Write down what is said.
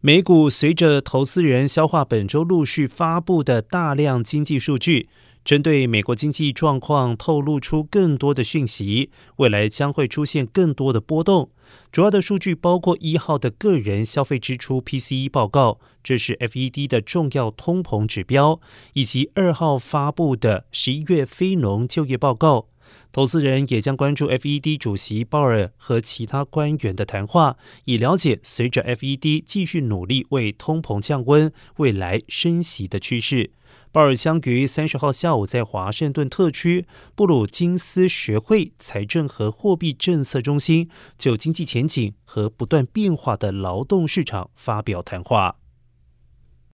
美股随着投资人消化本周陆续发布的大量经济数据，针对美国经济状况透露出更多的讯息，未来将会出现更多的波动。主要的数据包括一号的个人消费支出 PCE 报告，这是 FED 的重要通膨指标，以及二号发布的十一月非农就业报告。投资人也将关注 FED 主席鲍尔和其他官员的谈话，以了解随着 FED 继续努力为通膨降温，未来升息的趋势。鲍尔将于三十号下午在华盛顿特区布鲁金斯学会财政和货币政策中心就经济前景和不断变化的劳动市场发表谈话。